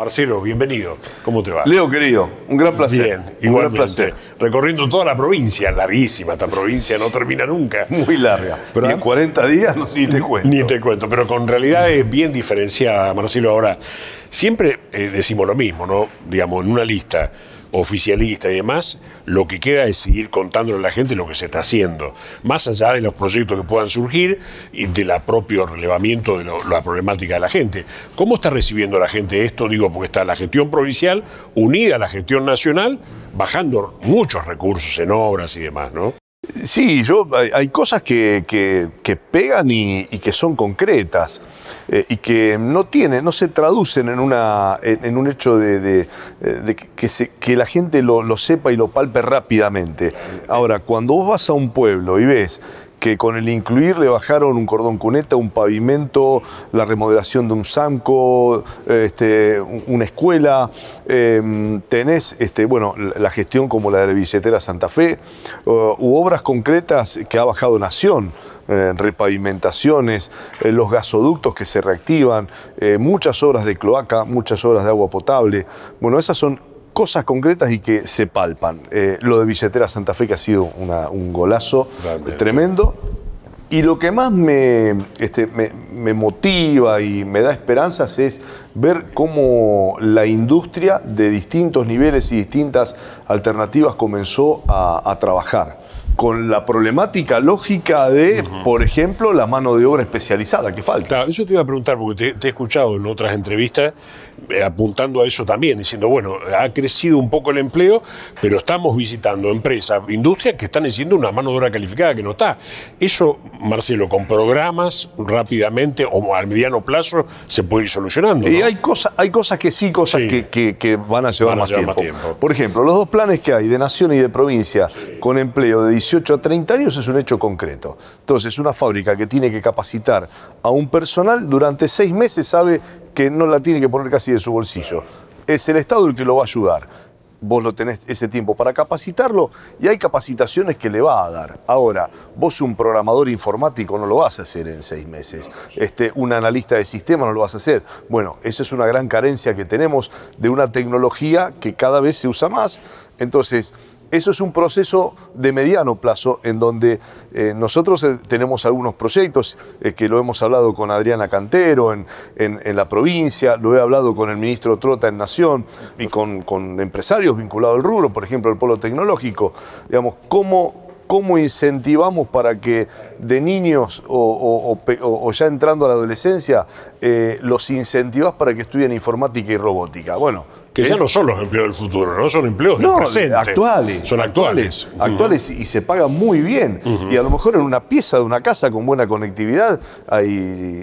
Marcelo, bienvenido. ¿Cómo te va? Leo, querido, un gran placer. Bien, un gran placer. Recorriendo toda la provincia, larguísima, esta provincia no termina nunca. Muy larga. Pero- y en 40 días no, ni te cuento. Ni te cuento, pero con realidades bien diferenciadas, Marcelo. Ahora, siempre eh, decimos lo mismo, ¿no? Digamos, en una lista oficialista y demás, lo que queda es seguir contándole a la gente lo que se está haciendo, más allá de los proyectos que puedan surgir y de la propio relevamiento de la problemática de la gente. ¿Cómo está recibiendo la gente esto? Digo, porque está la gestión provincial unida a la gestión nacional, bajando muchos recursos en obras y demás, ¿no? Sí, yo, hay, cosas que, que- que pegan y que son concretas eh, y que no tienen, no se traducen en, una, en, un hecho de, de- se- que la gente lo, lo sepa y lo palpe rápidamente. Ahora, cuando vos vas a un pueblo y ves que con el incluir le bajaron un cordón cuneta, un pavimento, la remodelación de un SAMCO, este, un- una escuela, eh, tenés este, bueno, la gestión como la de la billetera Santa Fe, uh, obras concretas que ha bajado Nación, eh, repavimentaciones, eh, los gasoductos que se reactivan, eh, muchas obras de cloaca, muchas obras de agua potable. Bueno, esas son cosas concretas y que se palpan. Eh, lo de Billetera Santa Fe que ha sido una- un golazo Realmente. tremendo. Y lo que más me, este, me, me motiva y me da esperanzas es ver cómo la industria de distintos niveles y distintas alternativas comenzó a, a trabajar. Con la problemática lógica de, por ejemplo, la mano de obra especializada que falta. Claro, eso te iba a preguntar, porque te, te he escuchado en otras entrevistas eh, apuntando a eso también, diciendo, bueno, ha crecido un poco el empleo, pero estamos visitando empresas, industrias que están haciendo una mano de obra calificada que no está. Eso, Marcelo, con programas rápidamente o al mediano plazo se puede ir solucionando. Y hay, cosas, hay cosas que sí, cosas Sí. Que, que- que van a llevar, Van a más, llevar tiempo. más tiempo. Por ejemplo, los dos planes que hay de nación y de provincia con empleo de 18 a 30 años es un hecho concreto. Entonces, una fábrica que tiene que capacitar a un personal durante seis meses sabe que no la tiene que poner casi de su bolsillo. Es el Estado el que lo va a ayudar. Vos lo tenés ese tiempo para capacitarlo y hay capacitaciones que le va a dar. Ahora, vos un programador informático no lo vas a hacer en seis meses. Este, un analista de sistema no lo vas a hacer. Bueno, esa es una gran carencia que tenemos de una tecnología que cada vez se usa más. Entonces, eso es un proceso de mediano plazo en donde eh, nosotros eh, tenemos algunos proyectos eh, que lo hemos hablado con Adriana Cantero en, en- en la provincia, lo he hablado con el ministro Trota en Nación y con, con empresarios vinculados al rubro, por ejemplo el polo tecnológico. Digamos, ¿cómo, cómo incentivamos para que de niños o, o- o pe- o- o ya entrando a la adolescencia eh, los incentivás para que estudien informática y robótica? Bueno, Que ya es- no son los empleos del futuro, no son empleos del no, presente. actuales. Son actuales. Actuales y se pagan muy bien. Y a lo mejor en una pieza de una casa con buena conectividad hay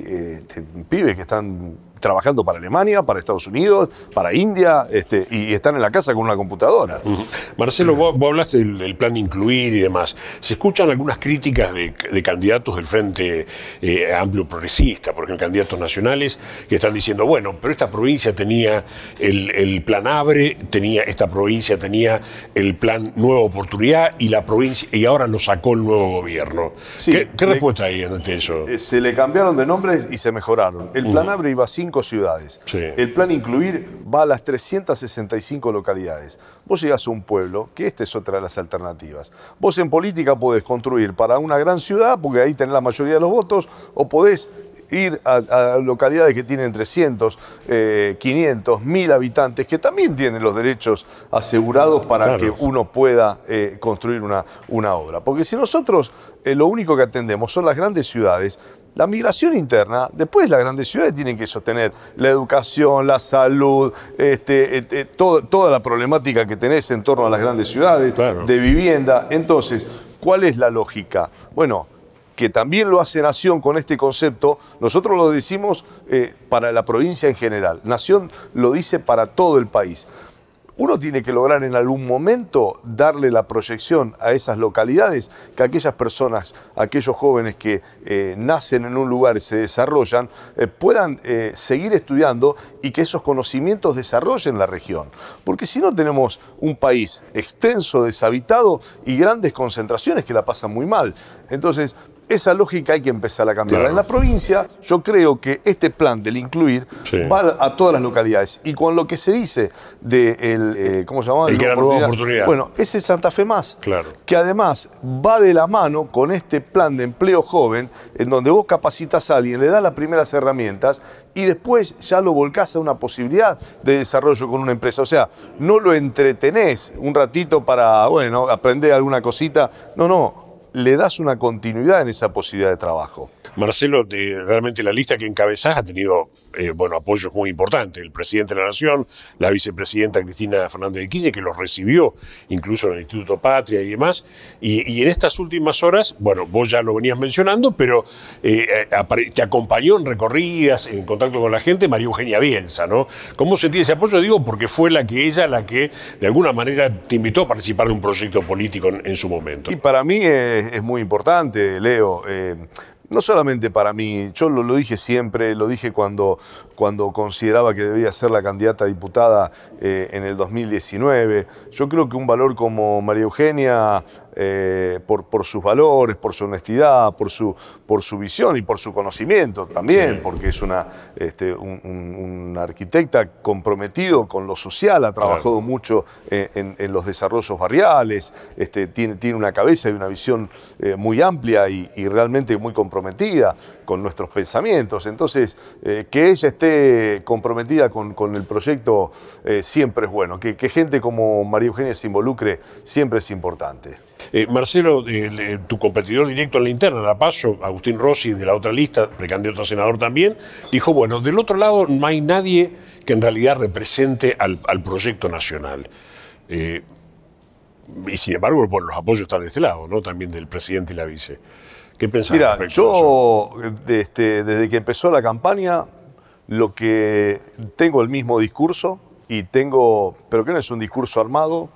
eh, este, pibes que están trabajando para Alemania, para Estados Unidos, para India, este, y están en la casa con una computadora. Marcelo, vos, vos hablaste del, del plan incluir y demás. Se escuchan algunas críticas de, de candidatos del Frente eh, Amplio Progresista, por ejemplo, candidatos nacionales, que están diciendo, bueno, pero esta provincia tenía el, el plan Abre, tenía, esta provincia tenía el plan Nueva Oportunidad y la provincia, y ahora lo sacó el nuevo gobierno. Sí, ¿Qué, qué le- respuesta hay ante eso? Eh, Se le cambiaron de nombres y se mejoraron. El plan Abre iba a cinco ciudades. Sí. El plan Incluir va a las 365 localidades. Vos llegás a un pueblo, que esta es otra de las alternativas. Vos en política podés construir para una gran ciudad, porque ahí tenés la mayoría de los votos, o podés ir a, a localidades que tienen 300, eh, 500, 1000 habitantes, que también tienen los derechos asegurados para Claro. que uno pueda eh, construir una, una obra. Porque si nosotros eh, lo único que atendemos son las grandes ciudades, la migración interna, después las grandes ciudades tienen que sostener la educación, la salud, este, eh, todo- toda la problemática que tenés en torno a las grandes ciudades, Claro. de vivienda. Entonces, ¿cuál es la lógica? Bueno, que también lo hace Nación con este concepto, nosotros lo decimos eh, para la provincia en general. Nación lo dice para todo el país. Uno tiene que lograr en algún momento darle la proyección a esas localidades que aquellas personas, aquellos jóvenes que eh, nacen en un lugar y se desarrollan, eh, puedan seguir estudiando y que esos conocimientos desarrollen la región. Porque si no tenemos un país extenso, deshabitado y grandes concentraciones que la pasan muy mal. Entonces, esa lógica hay que empezar a cambiar. Claro. En la provincia, yo creo que este plan del incluir Sí. va a todas las localidades. Y con lo que se dice de el, eh, ¿cómo se llama? El que era nueva oportunidad. Bueno, es el Santa Fe Más. Claro. Que además va de la mano con este plan de empleo joven, en donde vos capacitas a alguien, le das las primeras herramientas y después ya lo volcás a una posibilidad de desarrollo con una empresa. O sea, no lo entretenés un ratito para, bueno, aprender alguna cosita. No, no. Le das una continuidad en esa posibilidad de trabajo. Marcelo, realmente la lista que encabezás ha tenido eh, bueno, apoyos muy importantes. El presidente de la Nación, la vicepresidenta Cristina Fernández de Kirchner, que los recibió incluso en el Instituto Patria y demás. Y, en estas últimas horas, bueno, vos ya lo venías mencionando, pero eh, eh, te acompañó en recorridas, en contacto con la gente, María Eugenia Bielsa, ¿no? ¿Cómo sentí ese apoyo? Digo, porque fue la que ella, la que de alguna manera te invitó a participar de un proyecto político en, su momento. Y para mí es, muy importante, Leo. No solamente para mí, yo lo, dije siempre, lo dije cuando, cuando consideraba que debía ser la candidata a diputada eh, en el 2019. Yo creo que un valor como María Eugenia, eh, por, por sus valores, por su honestidad, por su, por su visión y por su conocimiento también, Sí. porque es una, este, un, un- un arquitecta comprometido con lo social, ha trabajado mucho eh, en, en los desarrollos barriales, este, tiene, tiene una cabeza y una visión eh, muy amplia y, y realmente muy comprometida con nuestros pensamientos. Entonces, eh, que ella esté comprometida con, con el proyecto eh, siempre es bueno. Que, gente como María Eugenia se involucre siempre es importante. Eh, Marcelo, tu competidor directo en la interna, la Paso, Agustín Rossi, de la otra lista, precandidato a senador también, dijo, bueno, del otro lado no hay nadie que en realidad represente al, al proyecto nacional. Y sin embargo, bueno, los apoyos están de este lado, ¿no? También del presidente y la vice. ¿Qué pensás? Mira, yo este, desde que empezó la campaña, lo que tengo el mismo discurso y tengo, pero que no es un discurso armado.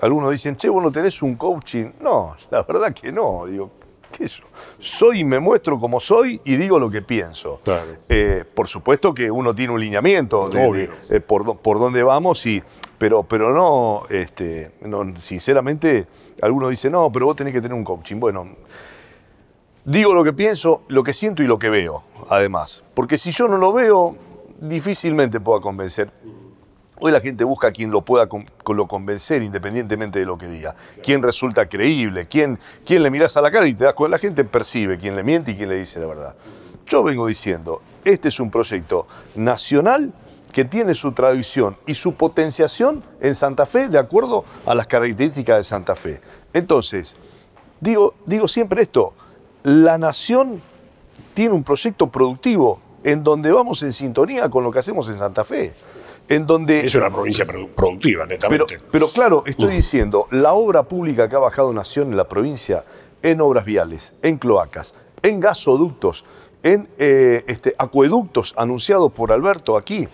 Algunos dicen, che, vos no tenés un coaching. No, la verdad que no. Digo, ¿qué es eso? Soy y me muestro como soy y digo lo que pienso. Claro. Eh, por supuesto que uno tiene un lineamiento de, Obvio. de- eh, por, dó- por dónde vamos, y, pero, pero no, este, no, sinceramente, algunos dicen, no, pero vos tenés que tener un coaching. Bueno, digo lo que pienso, lo que siento y lo que veo, además. Porque si yo no lo veo, difícilmente pueda convencer. Hoy la gente busca a quien lo pueda con- lo convencer independientemente de lo que diga. Quién resulta creíble, quién, quién le miras a la cara y te das cuenta. La gente percibe quién le miente y quién le dice la verdad. Yo vengo diciendo, este es un proyecto nacional que tiene su tradición y su potenciación en Santa Fe de acuerdo a las características de Santa Fe. Entonces, digo, digo siempre esto, la nación tiene un proyecto productivo en donde vamos en sintonía con lo que hacemos en Santa Fe. En donde Es una provincia produ- productiva, netamente. pero claro, estoy diciendo, la obra pública que ha bajado Nación en la provincia, en obras viales, en cloacas, en gasoductos, en eh, este, acueductos anunciados por Alberto aquí,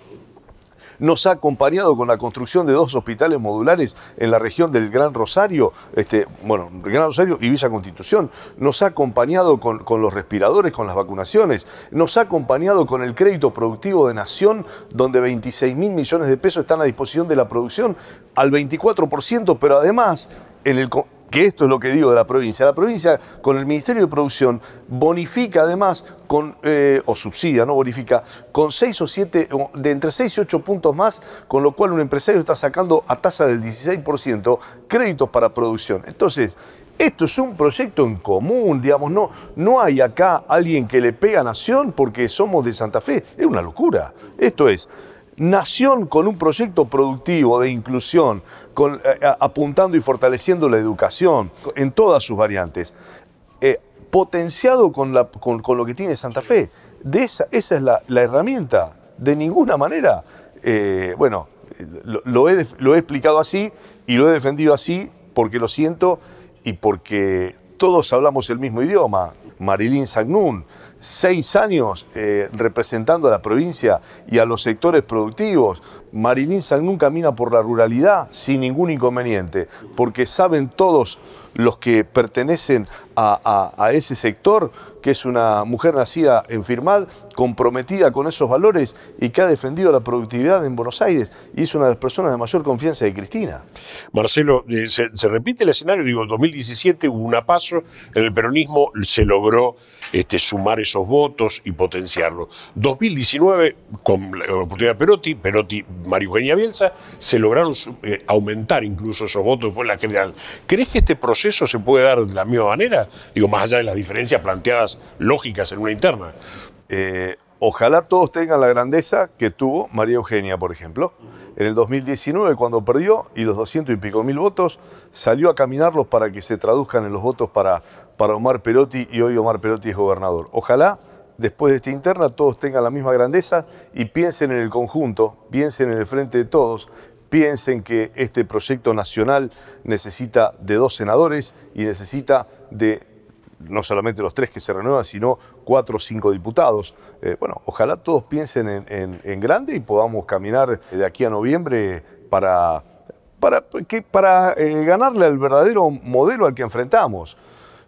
nos ha acompañado con la construcción de dos hospitales modulares en la región del Gran Rosario, este, bueno, Gran Rosario y Villa Constitución, nos ha acompañado con, con los respiradores, con las vacunaciones, nos ha acompañado con el crédito productivo de Nación, donde 26 mil millones de pesos están a disposición de la producción al 24%, pero además, en el, que esto es lo que digo de la provincia. La provincia, con el Ministerio de Producción, bonifica además, con, eh, o subsidia, no bonifica, con 6 o 7, o de entre 6 y 8 puntos más, con lo cual un empresario está sacando a tasa del 16% créditos para producción. Entonces, esto es un proyecto en común, digamos, no, no hay acá alguien que le pega a Nación porque somos de Santa Fe. Es una locura. Esto es, Nación con un proyecto productivo de inclusión, eh, a- apuntando y fortaleciendo la educación en todas sus variantes, eh, potenciado con, lo que tiene Santa Fe. De esa, esa es la, herramienta. De ninguna manera, eh, bueno, eh, lo, he, explicado así y lo he defendido así porque lo siento y porque todos hablamos el mismo idioma. Marilyn Sagnún seis años eh, representando a la provincia y a los sectores productivos. Marilyn Sangun camina por la ruralidad sin ningún inconveniente, porque saben todos los que pertenecen a, ese sector, que es una mujer nacida en Firmal, comprometida con esos valores y que ha defendido la productividad en Buenos Aires y es una de las personas de mayor confianza de Cristina. Marcelo, eh, se, repite el escenario, digo, en 2017 hubo un paso, en el peronismo se logró este, sumar esos votos y potenciarlo. 2019, con la oportunidad de Perotti, Perotti, Mario Eugenia Bielsa, se lograron eh, aumentar incluso esos votos después la general. ¿Crees que este proceso se puede dar de la misma manera? Digo, más allá de las diferencias planteadas lógicas en una interna. Eh, ojalá todos tengan la grandeza que tuvo María Eugenia, por ejemplo. En el 2019, cuando perdió y los 200 y pico mil votos, salió a caminarlos para que se traduzcan en los votos para, para Omar Perotti y hoy Omar Perotti es gobernador. Ojalá después de esta interna todos tengan la misma grandeza y piensen en el conjunto, piensen en el frente de todos, piensen que este proyecto nacional necesita de dos senadores y necesita de no solamente los tres que se renuevan, sino cuatro o cinco diputados. Eh, bueno, ojalá todos piensen en, grande y podamos caminar de aquí a noviembre para, para, para eh, ganarle al verdadero modelo al que enfrentamos.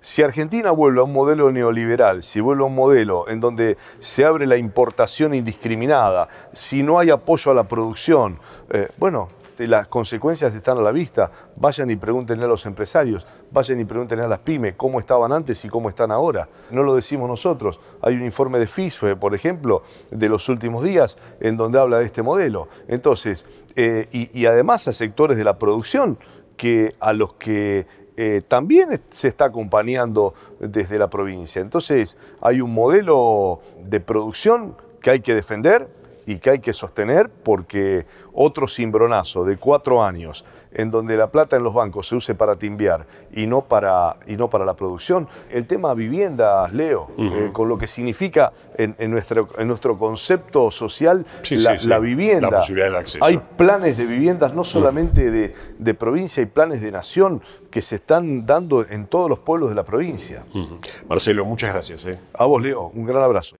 Si Argentina vuelve a un modelo neoliberal, si vuelve a un modelo en donde se abre la importación indiscriminada, si no hay apoyo a la producción, eh, bueno, las consecuencias están a la vista. Vayan y pregúntenle a los empresarios, vayan y pregúntenle a las pymes cómo estaban antes y cómo están ahora. No lo decimos nosotros. Hay un informe de FISFE, por ejemplo, de los últimos días, en donde habla de este modelo. Entonces, eh, y, además a sectores de la producción que a los que eh, también se está acompañando desde la provincia. Entonces, hay un modelo de producción que hay que defender, y que hay que sostener porque otro cimbronazo de cuatro años en donde la plata en los bancos se use para timbiar y no para, y no para la producción. El tema vivienda, Leo, eh, con lo que significa en, nuestro, en nuestro concepto social la, vivienda. La posibilidad del acceso. Hay planes de viviendas no solamente de, de, provincia, hay planes de nación que se están dando en todos los pueblos de la provincia. Marcelo, muchas gracias. Eh. A vos, Leo, un gran abrazo.